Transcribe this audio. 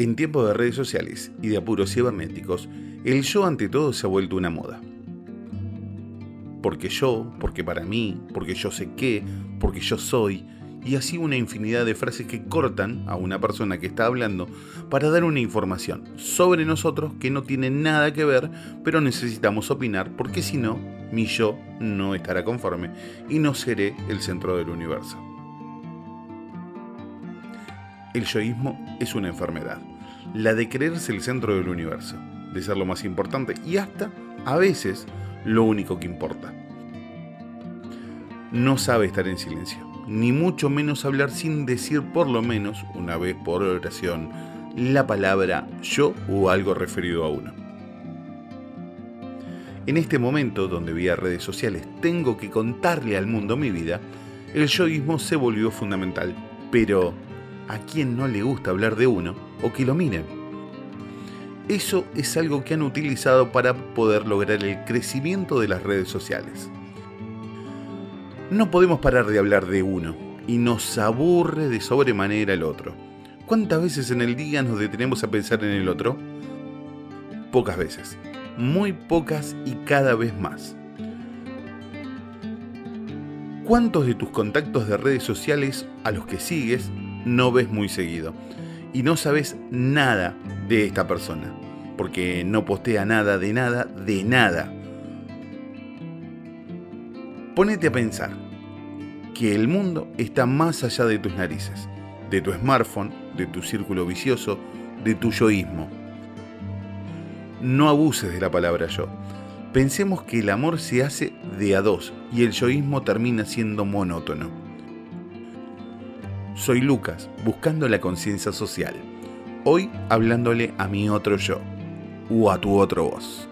En tiempos de redes sociales y de apuros cibernéticos, el yo ante todo se ha vuelto una moda. Porque yo, porque para mí, porque yo sé qué, porque yo soy, y así una infinidad de frases que cortan a una persona que está hablando para dar una información sobre nosotros que no tiene nada que ver, pero necesitamos opinar porque si no, mi yo no estará conforme y no seré el centro del universo. El yoísmo es una enfermedad, la de creerse el centro del universo, de ser lo más importante y hasta, a veces, lo único que importa. No sabe estar en silencio, ni mucho menos hablar sin decir por lo menos, una vez por oración, la palabra yo o algo referido a uno. En este momento, donde vía redes sociales tengo que contarle al mundo mi vida, el yoísmo se volvió fundamental. Pero, ¿a quién no le gusta hablar de uno o que lo miren? Eso es algo que han utilizado para poder lograr el crecimiento de las redes sociales. No podemos parar de hablar de uno y nos aburre de sobremanera el otro. ¿Cuántas veces en el día nos detenemos a pensar en el otro? Pocas veces, muy pocas y cada vez más. ¿Cuántos de tus contactos de redes sociales a los que sigues no ves muy seguido? Y no sabes nada de esta persona, porque no postea nada de nada de nada Ponete a pensar que el mundo está más allá de tus narices, de tu smartphone, de tu círculo vicioso, de tu yoísmo. No abuses de la palabra yo. Pensemos que el amor se hace de a dos y el yoísmo termina siendo monótono. Soy Lucas, buscando la conciencia social. Hoy hablándole a mi otro yo, o a tu otro voz.